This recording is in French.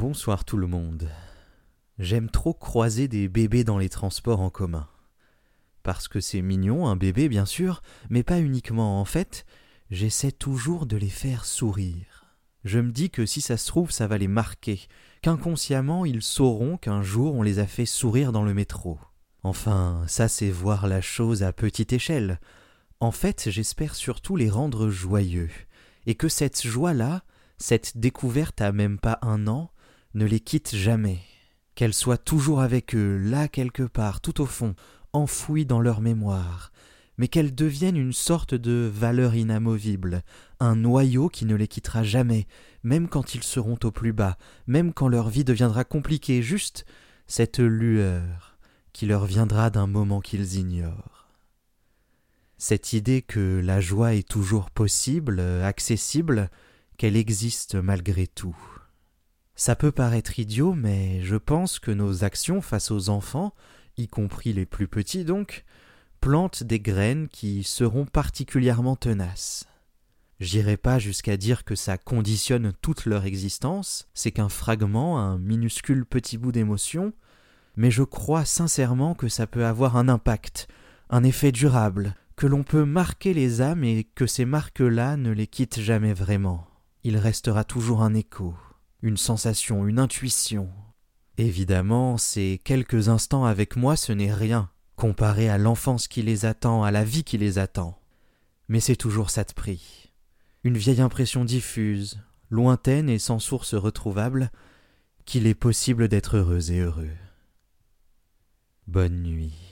Bonsoir tout le monde. J'aime trop croiser des bébés dans les transports en commun. Parce que c'est mignon, un bébé bien sûr, mais pas uniquement en fait, j'essaie toujours de les faire sourire. Je me dis que si ça se trouve ça va les marquer, qu'inconsciemment ils sauront qu'un jour on les a fait sourire dans le métro. Enfin, ça c'est voir la chose à petite échelle. En fait, j'espère surtout les rendre joyeux, et que cette joie-là, cette découverte à même pas un an, ne les quitte jamais, qu'elles soient toujours avec eux, là quelque part, tout au fond, enfouies dans leur mémoire, mais qu'elles deviennent une sorte de valeur inamovible, un noyau qui ne les quittera jamais, même quand ils seront au plus bas, même quand leur vie deviendra compliquée, juste cette lueur qui leur viendra d'un moment qu'ils ignorent. Cette idée que la joie est toujours possible, accessible, qu'elle existe malgré tout. Ça peut paraître idiot, mais je pense que nos actions face aux enfants, y compris les plus petits donc, plantent des graines qui seront particulièrement tenaces. J'irai pas jusqu'à dire que ça conditionne toute leur existence, c'est qu'un fragment, un minuscule petit bout d'émotion, mais je crois sincèrement que ça peut avoir un impact, un effet durable, que l'on peut marquer les âmes et que ces marques-là ne les quittent jamais vraiment. Il restera toujours un écho une sensation, une intuition. Évidemment, ces quelques instants avec moi, ce n'est rien, comparé à l'enfance qui les attend, à la vie qui les attend. Mais c'est toujours ça de prix. Une vieille impression diffuse, lointaine et sans source retrouvable, qu'il est possible d'être heureux et heureux. Bonne nuit.